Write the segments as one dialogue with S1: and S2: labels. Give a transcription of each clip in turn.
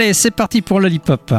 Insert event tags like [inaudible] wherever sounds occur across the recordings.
S1: Allez, c'est parti pour Lollipop.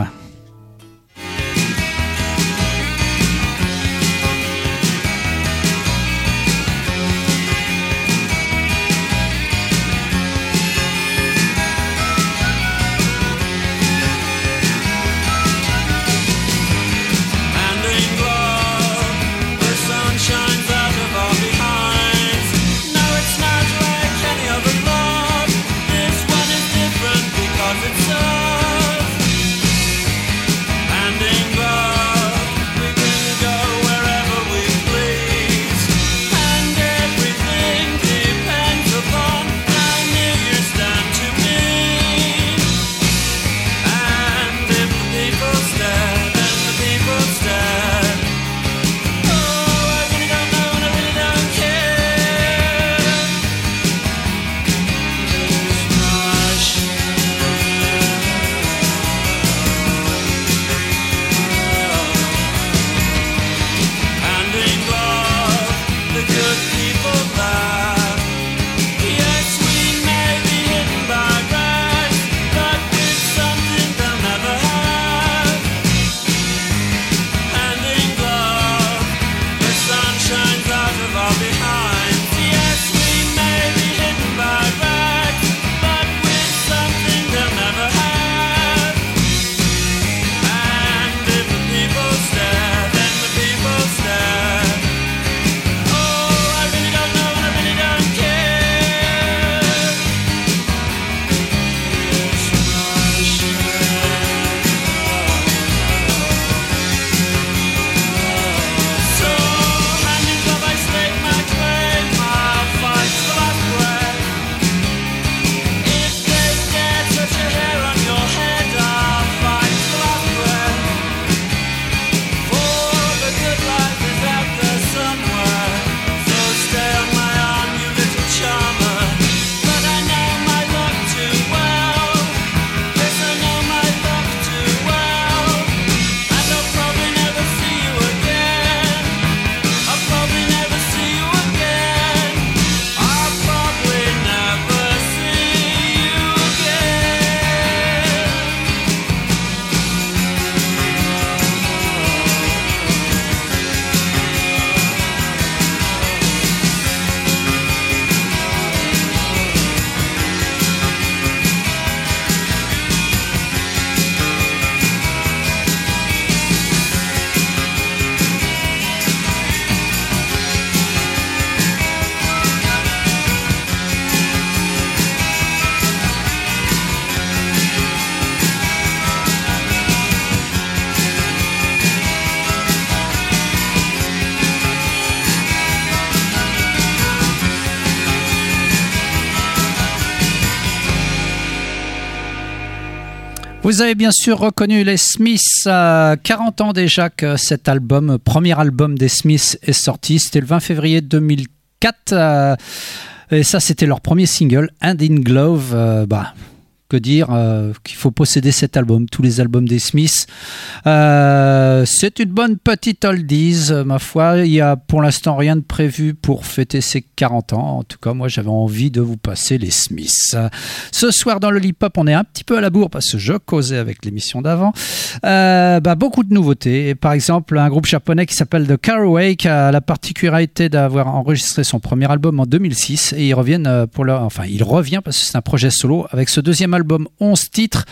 S1: Avez bien sûr reconnu les Smiths. 40 ans déjà que cet album, premier album des Smiths, est sorti. C'était le 20 février 2004. Euh, et ça, c'était leur premier single, Hand in Glove. Euh, bah, que dire euh, qu'il faut posséder cet album, tous les albums des Smiths. Euh, c'est une bonne petite oldies, ma foi. Il y a pour l'instant rien de prévu pour fêter ses 40 ans. En tout cas, moi, j'avais envie de vous passer les Smiths. Ce soir, dans le Lip-Hop, on est un petit peu à la bourre parce que je causais avec l'émission d'avant. Euh, bah, beaucoup de nouveautés. Par exemple, un groupe japonais qui s'appelle The Caraway qui a la particularité d'avoir enregistré son premier album en 2006 et ils reviennent pour leur, enfin, il revient parce que c'est un projet solo avec ce deuxième album album 11 titres,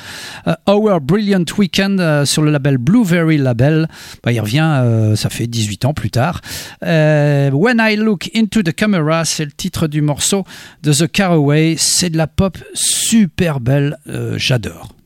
S1: euh, Our Brilliant Weekend euh, sur le label Blueberry Label. Bah, il revient, euh, ça fait 18 ans plus tard. When I Look Into the Camera, c'est le titre du morceau de The Caraway. C'est de la pop super belle, j'adore.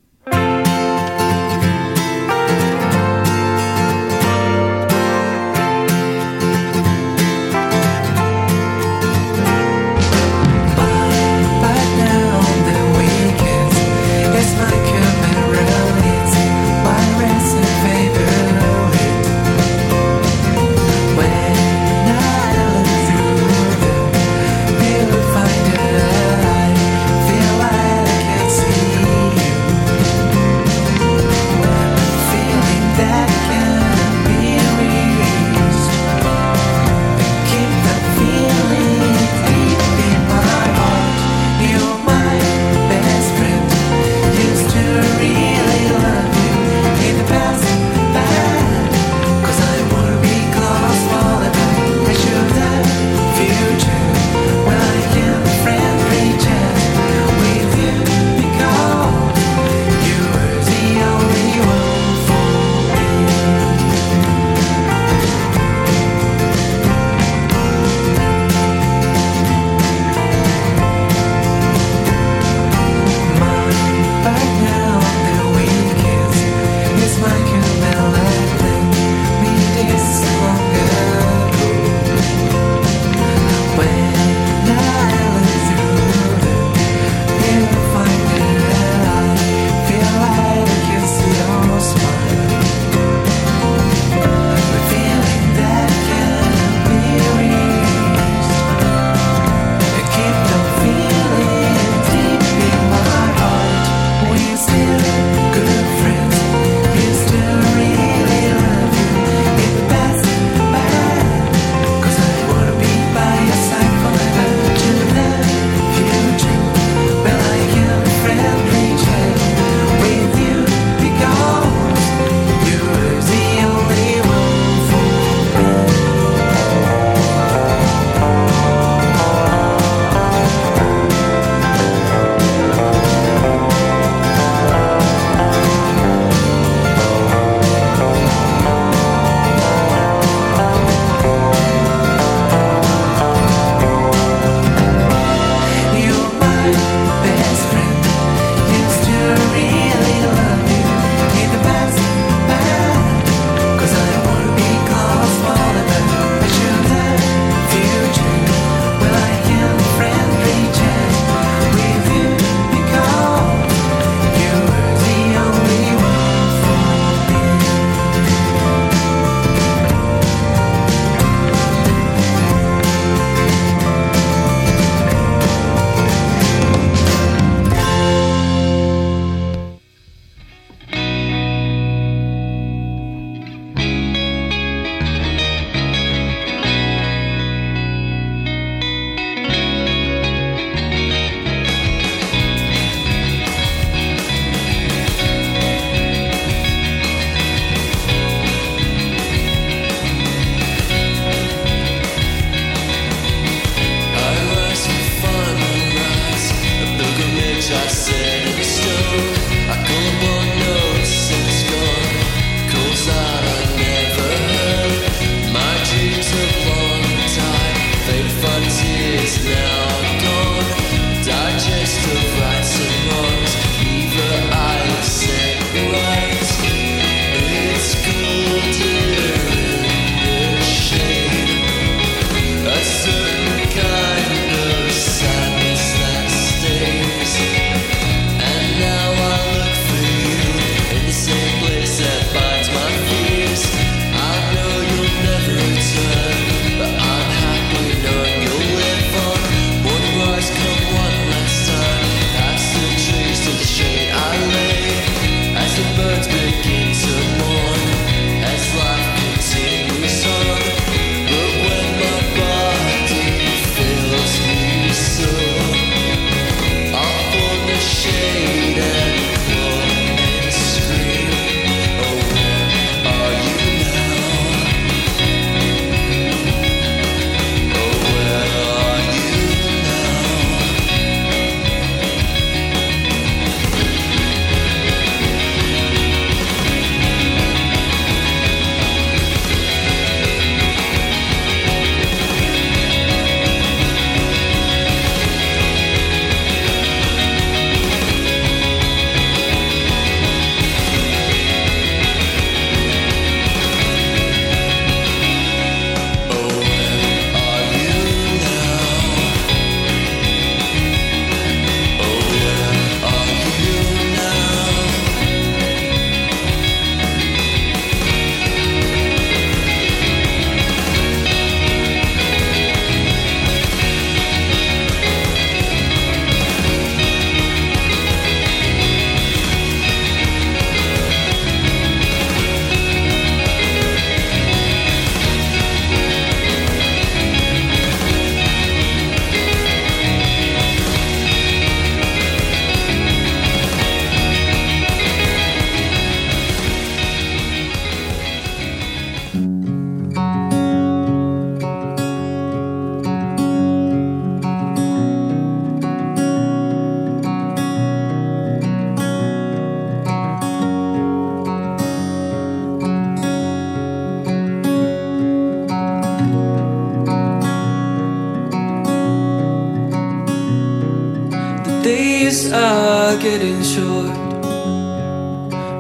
S2: Days are getting short,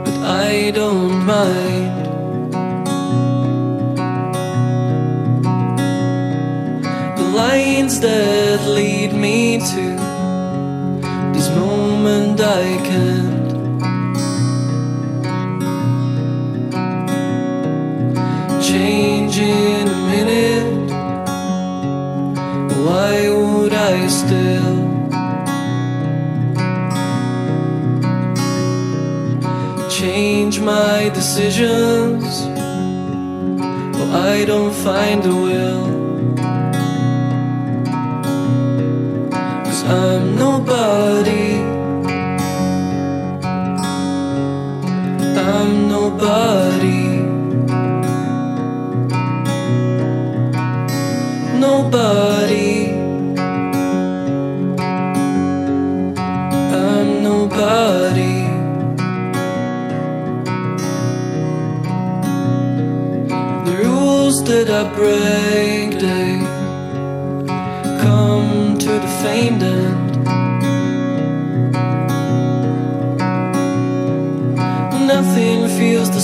S2: but I don't mind. The lines that decisions. Well, I don't find the will. Cause I'm nobody.
S3: I'm nobody.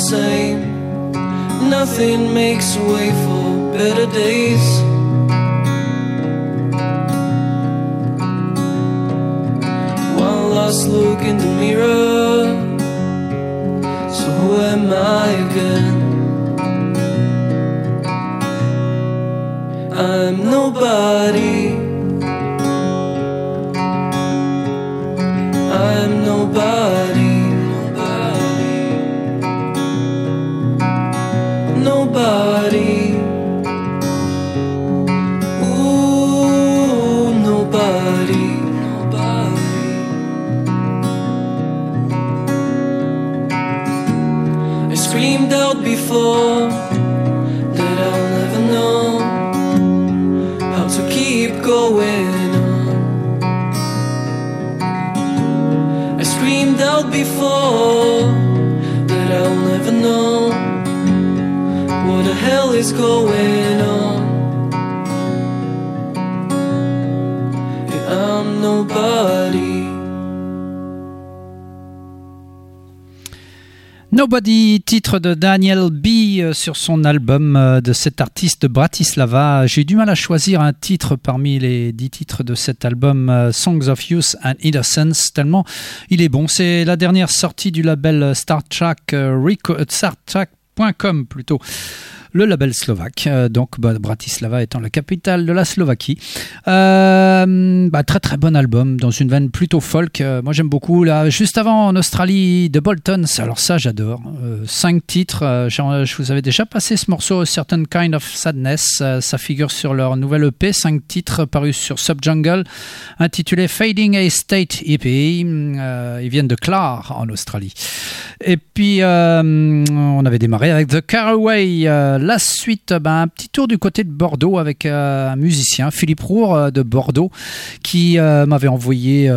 S3: same.
S2: Nothing makes way for better days. One last look in the mirror. So who am I again? I'm nobody.
S3: De Daniel B euh, sur son album euh, de cet artiste Bratislava. J'ai du mal à choisir un titre parmi les dix titres de cet album euh, Songs of Youth and Innocence, tellement il est bon. C'est la dernière sortie du label Star Trek, Star Trek.com plutôt le label slovaque. Euh, donc bah, Bratislava étant la capitale de la Slovaquie. Euh, bah, très très bon album dans une veine plutôt folk. Euh, moi j'aime beaucoup. Là, juste avant en Australie, The Boltons. Alors ça j'adore. cinq titres. je vous avais déjà passé ce morceau, Certain Kind of Sadness. ça figure sur leur nouvelle EP. Cinq titres parus sur Subjungle, intitulé Fading a State EP. ils viennent de Clar en Australie. Et puis on avait démarré avec The Caraway la suite, ben, un petit tour du côté de Bordeaux avec euh, un musicien, Philippe Roure euh, de Bordeaux, qui euh, m'avait envoyé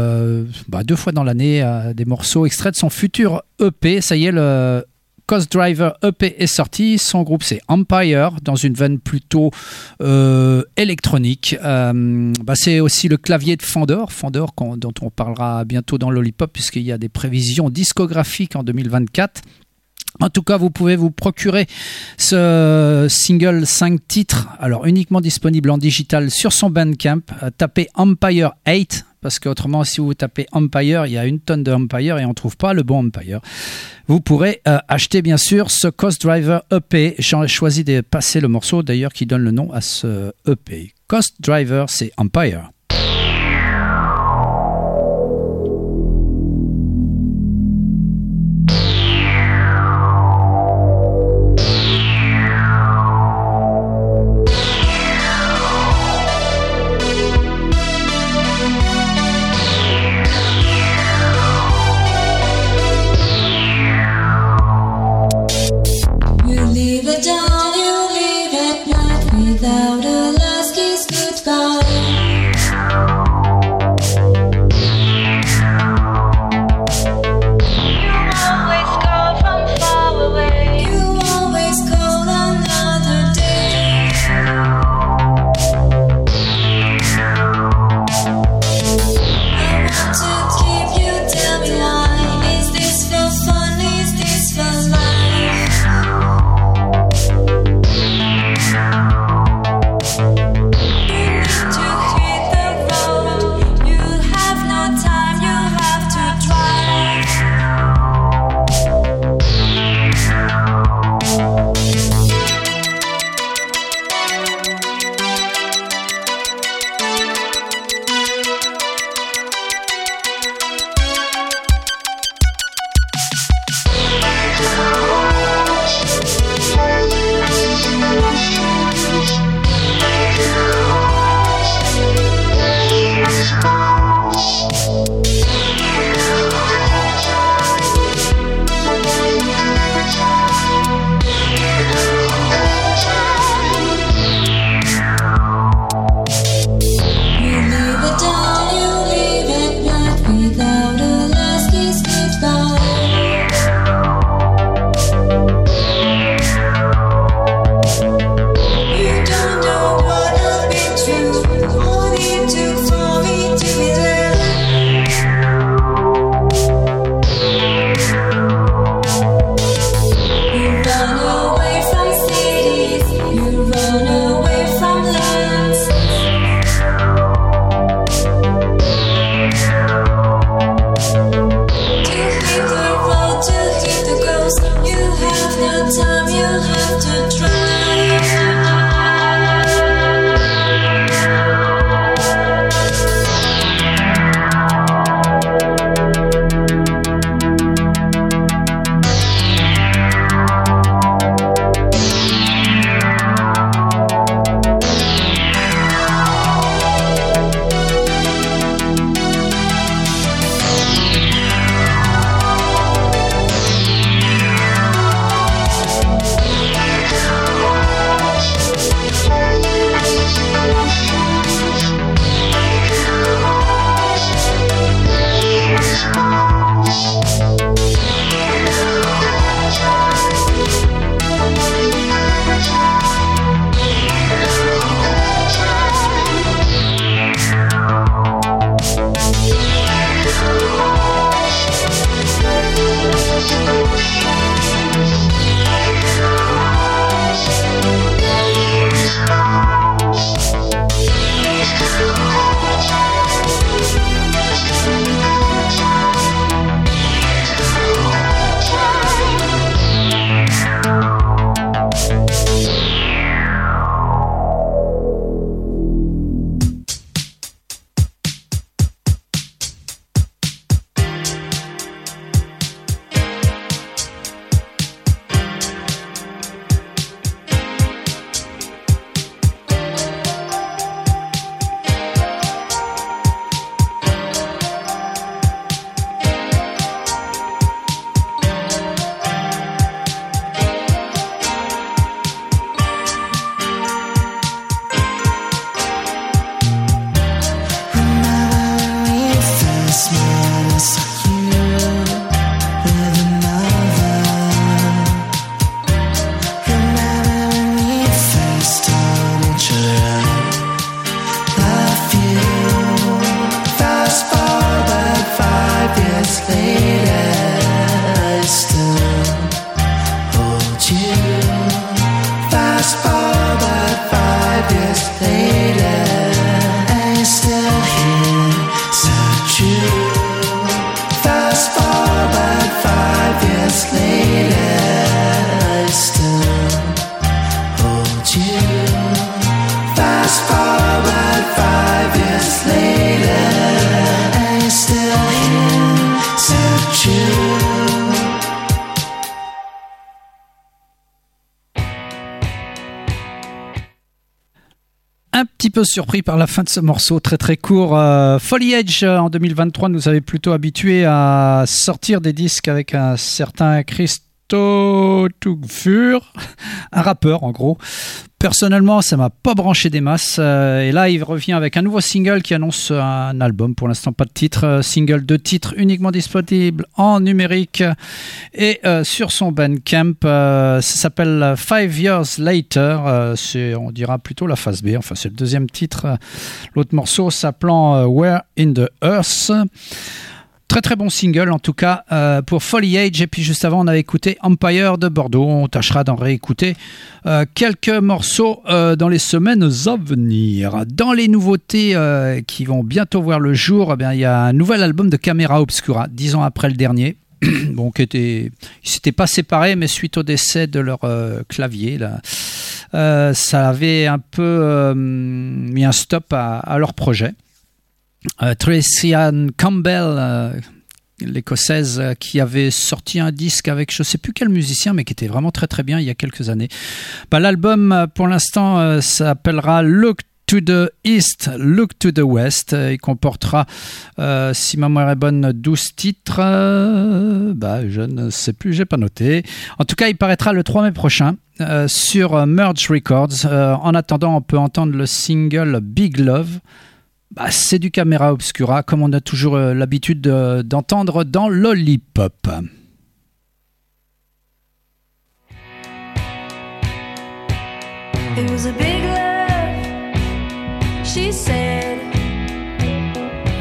S3: ben, deux fois dans l'année des morceaux extraits de son futur EP. Ça y est, le Cost Driver EP est sorti. Son groupe c'est Empire, dans une veine plutôt électronique. Ben, c'est aussi le clavier de Fandor, Fandor dont on parlera bientôt dans Lollipop, puisqu'il y a des prévisions discographiques en 2024. En tout cas, vous pouvez vous procurer ce single 5 titres, alors uniquement disponible en digital sur son Bandcamp. Euh, tapez Empire 8, parce qu'autrement, si vous tapez Empire, il y a une tonne de Empire et on ne trouve pas le bon Empire. Vous pourrez euh, acheter bien sûr ce Coast Driver EP. J'ai choisi de passer le morceau d'ailleurs qui donne le nom à ce EP. Coast Driver, c'est Empire. Surpris par la fin de ce morceau très très court. Euh, Foliage en 2023 nous avait plutôt habitués à sortir des disques avec un certain Tugfur, un rappeur en gros. Personnellement, ça m'a pas branché des masses. Euh, et là, il revient avec un nouveau single qui annonce un album. Pour l'instant, pas de titre. Euh, single de titre uniquement disponible en numérique et euh, sur son Bandcamp. ça s'appelle Five Years Later. c'est, on dira plutôt la phase B. Enfin, c'est le deuxième titre. L'autre morceau s'appelant Where in the Earth. Très très bon single en tout cas euh, pour Foliage et puis juste avant on avait écouté Empire de Bordeaux. On tâchera d'en réécouter euh, quelques morceaux euh, dans les semaines à venir. Dans les nouveautés qui vont bientôt voir le jour, eh il y a un nouvel album de Camera Obscura, dix ans après le dernier. [clears throat] bon, qui était, ils s'étaient pas séparés, mais suite au décès de leur clavier, ça avait un peu mis un stop à leur projet. Euh, Tracy Ann Campbell, euh, l'écossaise, euh, qui avait sorti un disque avec je ne sais plus quel musicien, mais qui était vraiment très très bien il y a quelques années. Bah, l'album, pour l'instant, s'appellera Look to the East, Look to the West. Il comportera, si ma mémoire est bonne, 12 titres. bah, je ne sais plus, j'ai pas noté. En tout cas, il paraîtra le 3 mai prochain. sur Merge Records. en attendant, on peut entendre le single Big Love bah, c'est du caméra obscura, comme on a toujours euh, l'habitude d'entendre dans Lollipop. It was a big love, she said.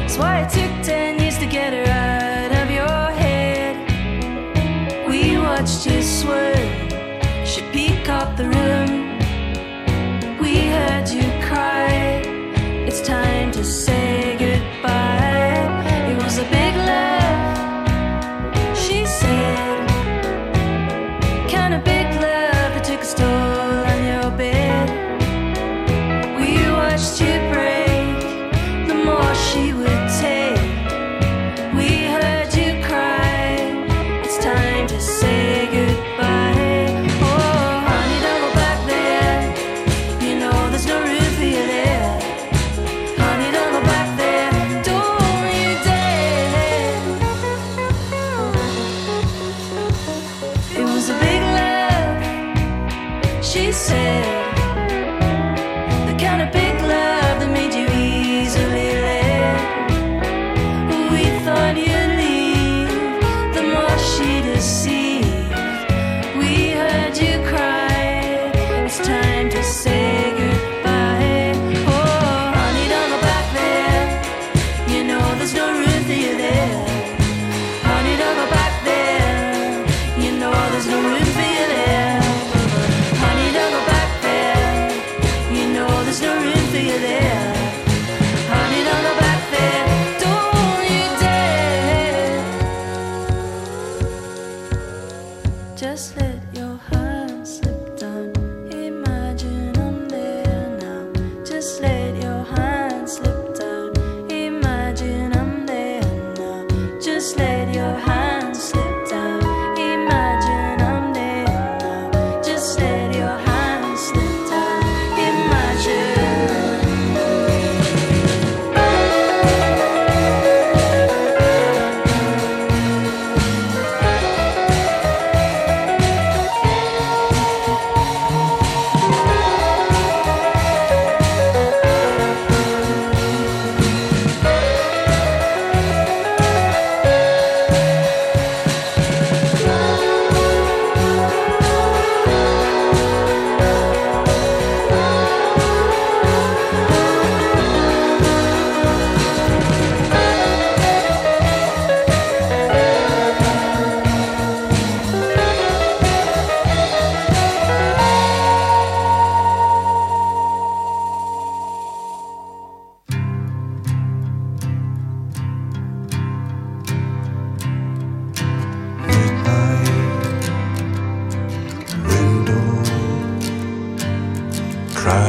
S3: That's why it took 10 years to get her out of your head. We watched you swerve, just say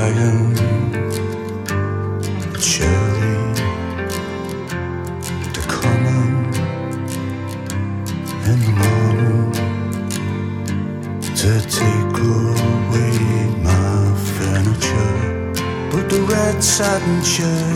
S4: Iron Cherry, the common in the morning to take away my furniture, put the red satin chair.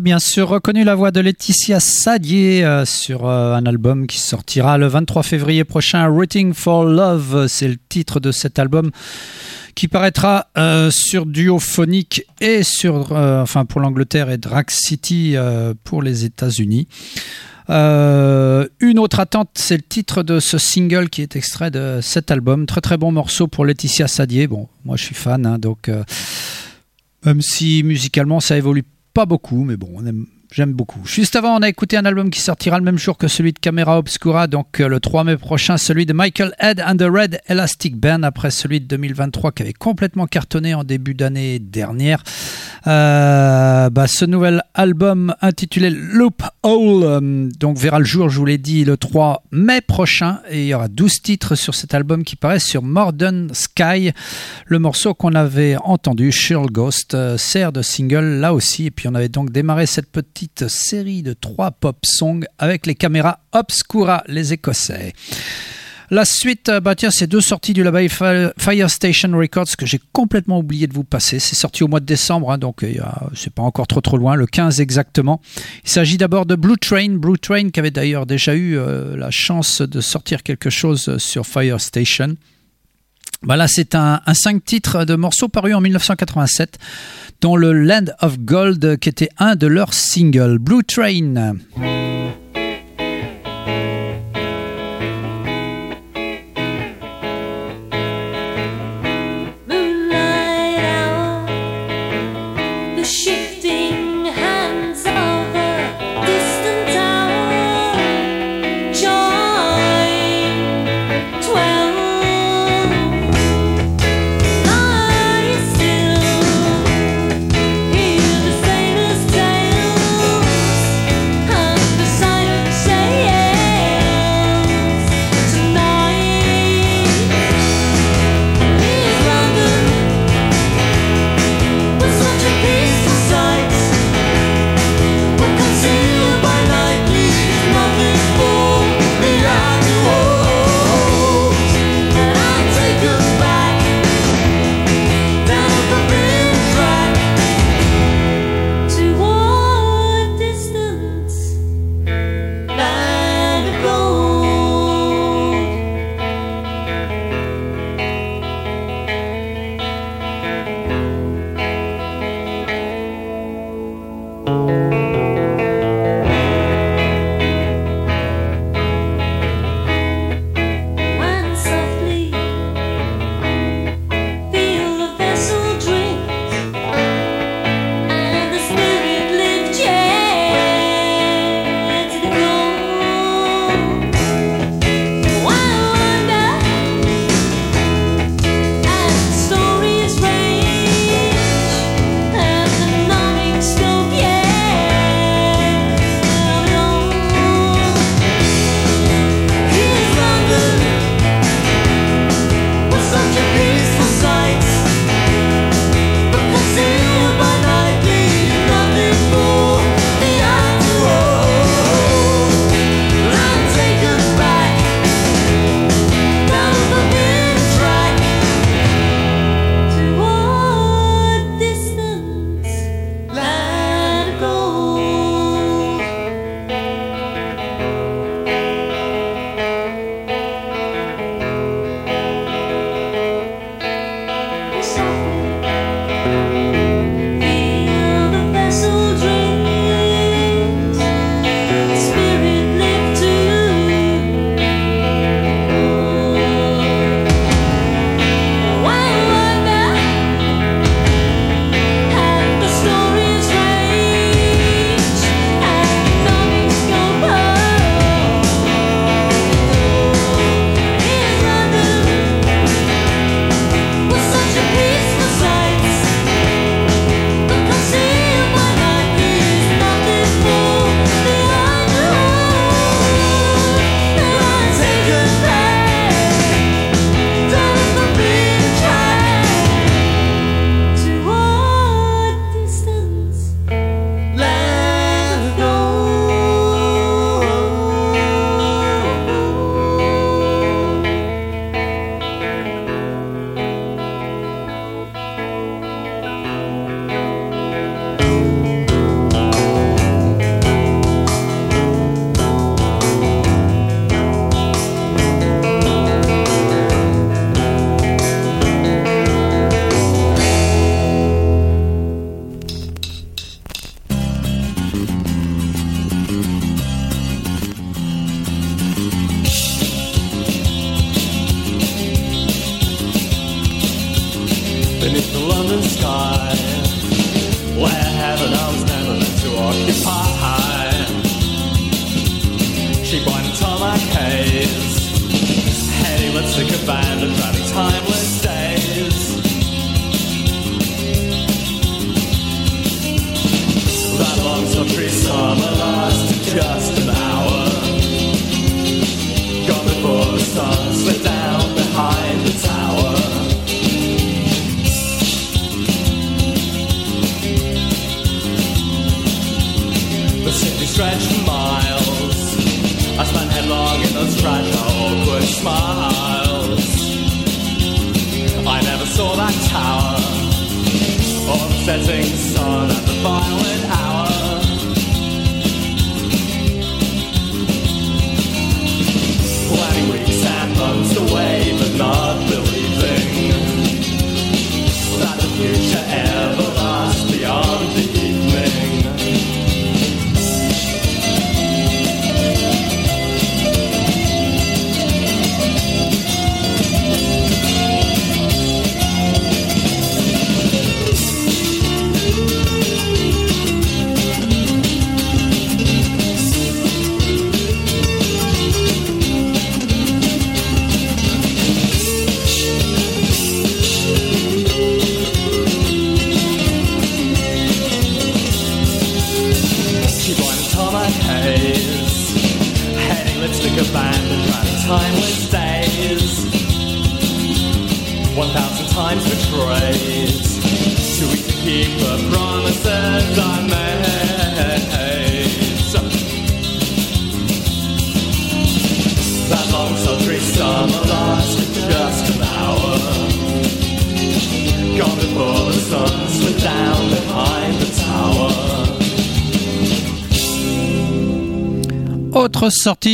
S3: Bien sûr reconnu la voix de Laetitia Sadier euh, sur euh, un album qui sortira le 23 février prochain, Rooting for Love. C'est le titre de cet album qui paraîtra euh, sur Duophonic et sur, enfin pour l'Angleterre et Drag City pour les États-Unis. une autre attente, c'est le titre de ce single qui est extrait de cet album. Très très bon morceau pour Laetitia Sadier. Bon, moi je suis fan, hein, donc même si musicalement ça évolue pas beaucoup, mais bon, on aime, J'aime beaucoup. Juste avant, on a écouté un album qui sortira le même jour que celui de Camera Obscura, donc euh, le 3 mai prochain, celui de Michael Head and the Red Elastic Band, après celui de 2023 qui avait complètement cartonné en début d'année dernière. Euh, bah, ce nouvel album intitulé Loop Hole euh, donc verra le jour, je vous l'ai dit, le 3 mai prochain, et il y aura 12 titres sur cet album qui paraît sur Modern Sky. Le morceau qu'on avait entendu, Shirl Ghost, sert de single là aussi, et puis on avait donc démarré cette petite série de trois pop songs avec les caméras Obscura, les Écossais. La suite, bah tiens, c'est deux sorties du label Fire Station Records que j'ai complètement oublié de vous passer. C'est sorti au mois de décembre, hein, donc euh, c'est pas encore trop trop loin, le 15 exactement. Il s'agit d'abord de Blue Train, Blue Train qui avait d'ailleurs déjà eu euh, la chance de sortir quelque chose sur Fire Station. Bah là, c'est un, 5 titres de morceaux paru en 1987 dans le Land of Gold qui était un de leurs singles, Blue Train.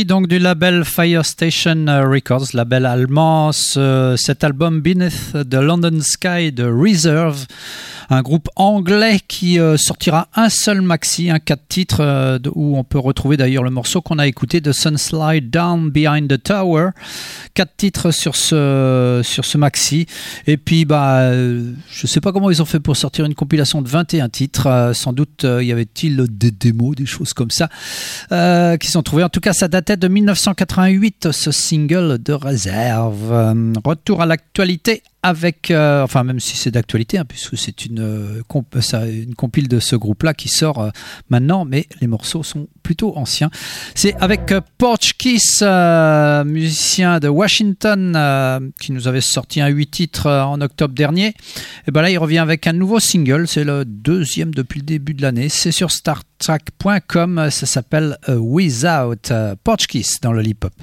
S3: Donc du label Fire Station Records, label allemand, ce- cet album Beneath the London Sky de Reserve, un groupe anglais qui euh, sortira un seul maxi, un 4 titres euh, où on peut retrouver d'ailleurs le morceau qu'on a écouté de Sunslide Down Behind the Tower. Quatre titres sur ce, sur ce maxi. Et puis, bah, euh, je sais pas comment ils ont fait pour sortir une compilation de 21 titres. Sans doute y avait-il des démos, des choses comme ça, qui sont trouvées. En tout cas, ça datait de 1988, ce single de réserve. Retour à l'actualité avec, euh, enfin même si c'est d'actualité, hein, puisque c'est une, euh, une compile de ce groupe-là qui sort euh, maintenant, mais les morceaux sont plutôt anciens. C'est avec euh, Porchkiss, euh, musicien de Washington, qui nous avait sorti un 8 titres en octobre dernier. Et ben là, il revient avec un nouveau single. C'est le deuxième depuis le début de l'année. C'est sur StarTrack.com. Ça s'appelle Without euh, Porchkiss dans le hip-hop.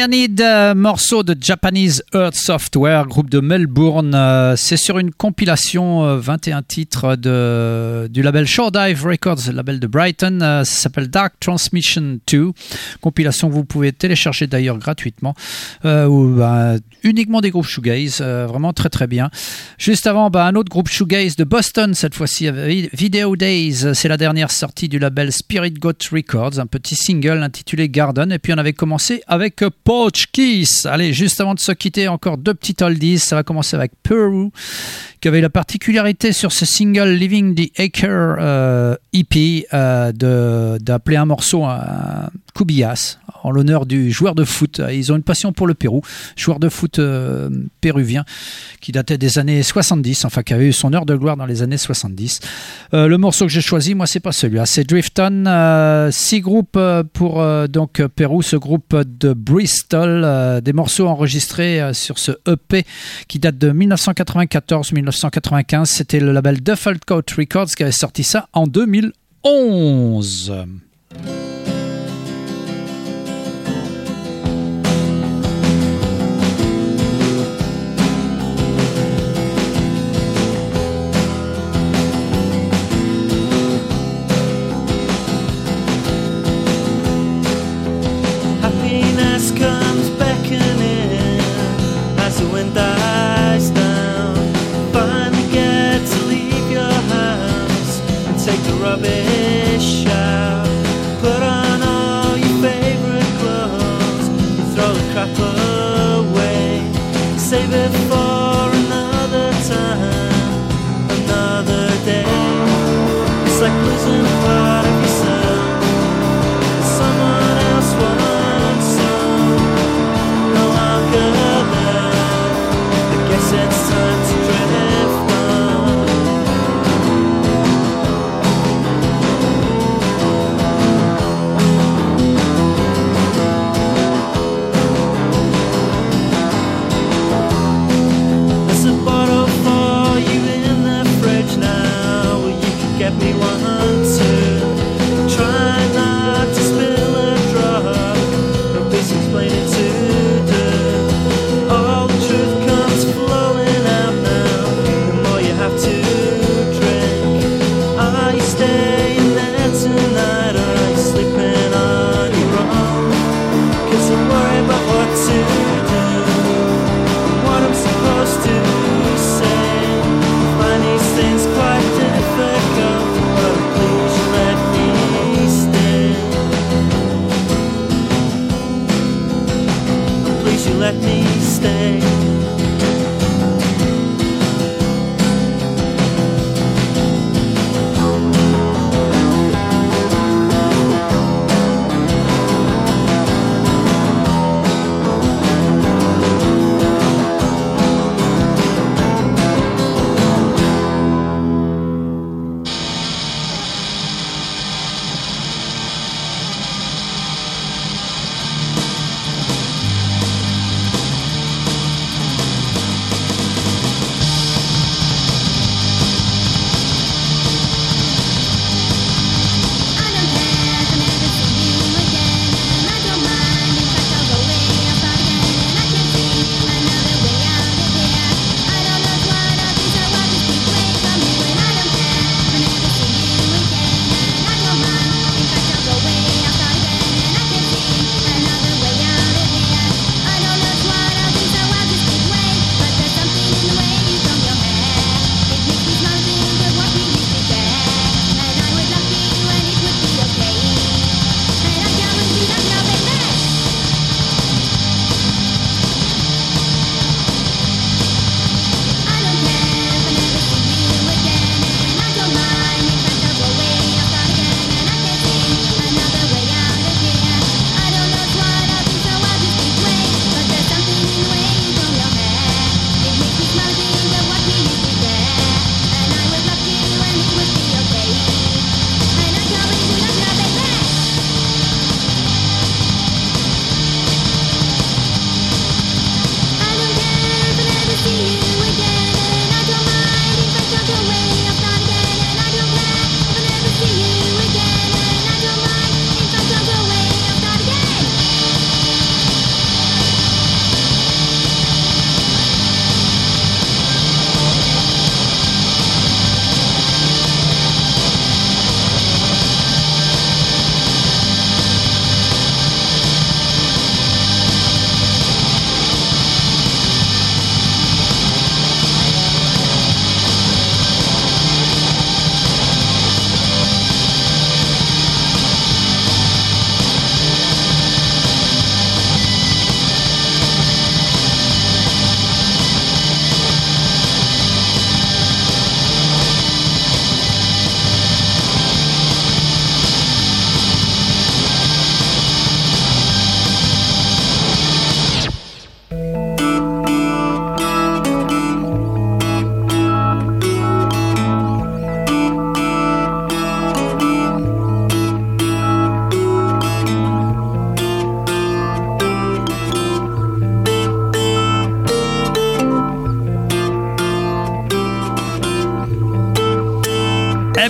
S3: Cyanide, euh, morceau de Japanese Earth Software, groupe de Melbourne. Euh, c'est sur une compilation, euh, 21 titres de, du label Shore Dive Records, label de Brighton. Euh, ça s'appelle Dark Transmission 2. Compilation que vous pouvez télécharger d'ailleurs gratuitement. Euh, bah, uniquement des groupes shoegaze, euh, vraiment très très bien. Juste avant, bah, un autre groupe shoegaze de Boston, cette fois-ci, Video Days. C'est la dernière sortie du label Spirit Goat Records, un petit single intitulé Garden. Et puis on avait commencé avec euh, Poach Kiss. Allez, juste avant de se quitter, encore deux petites oldies. Ça va commencer avec Peru, qui avait la particularité sur ce single Living the Acre euh, EP euh, de- d'appeler un morceau un Cubillas en l'honneur du joueur de foot. Ils ont une passion pour le Pérou, joueur de foot euh, péruvien qui datait des années 70, enfin qui avait eu son heure de gloire dans les années 70. Euh, le morceau que j'ai choisi, moi, c'est pas celui-là, c'est Drifton. euh, six groupes pour donc Pérou, ce groupe de Bristol, des morceaux enregistrés sur ce EP qui date de 1994-1995. C'était le label Duffel Coat Records qui avait sorti ça en 2011.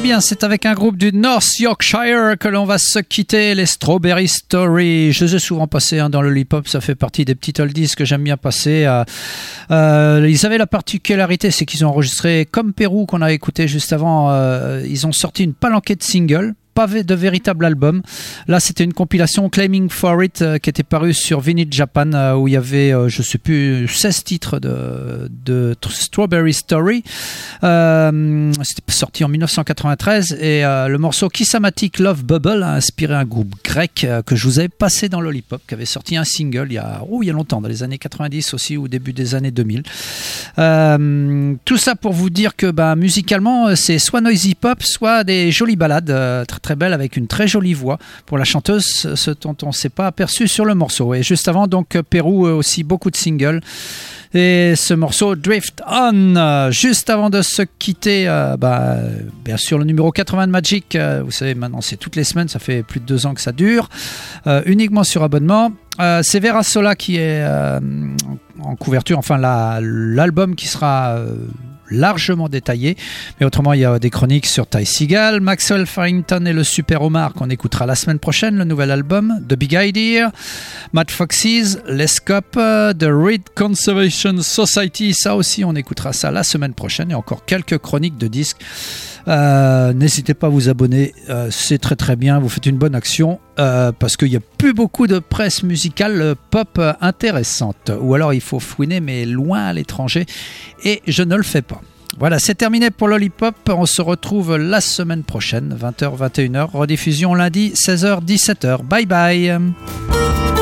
S3: Bien, c'est avec un groupe du North Yorkshire que l'on va se quitter, les Strawberry Story. Je les ai souvent passés hein, dans le hip-hop, ça fait partie des petits oldies que j'aime bien passer. Euh, euh, ils avaient la particularité, c'est qu'ils ont enregistré, comme Pérou qu'on a écouté juste avant, euh, ils ont sorti une palanquée de singles de véritable album. Là, c'était une compilation Claiming for It euh, qui était parue sur Vinyl Japan euh, où il y avait, euh, je sais plus, 16 titres de, Strawberry Story. C'était sorti en 1993 et le morceau Kissamatic Love Bubble a inspiré un groupe grec que je vous avais passé dans Lollipop qui avait sorti un single il y a, oh, il y a longtemps, dans les années 90 aussi ou début des années 2000. tout ça pour vous dire que bah, musicalement, c'est soit noisy pop, soit des jolies balades très très belle avec une très jolie voix pour la chanteuse, ce dont on ne s'est pas aperçu sur le morceau. Et juste avant, donc Pérou aussi beaucoup de singles. Et ce morceau Drift On, juste avant de se quitter, euh, bah, bien sûr le numéro 80 de Magic, euh, vous savez maintenant c'est toutes les semaines, ça fait plus de deux ans que ça dure, euh, uniquement sur abonnement. c'est Vera Sola qui est en couverture, enfin l'album qui sera largement détaillé. Mais autrement, il y a des chroniques sur Ty Seagal, Maxwell Farrington et le Super Omar qu'on écoutera la semaine prochaine, le nouvel album, The Big Idea, Matt Foxes, Les Cop, The Reed Conservation Society, ça aussi on écoutera ça la semaine prochaine. Et encore quelques chroniques de disques. Euh, n'hésitez pas à vous abonner, euh, c'est très très bien, vous faites une bonne action euh, parce qu'il n'y a plus beaucoup de presse musicale pop intéressante. Ou alors il faut fouiner mais loin à l'étranger et je ne le fais pas. Voilà, c'est terminé pour Lollipop. On se retrouve la semaine prochaine, 20h, 21h. Rediffusion lundi, 16h, 17h. Bye bye.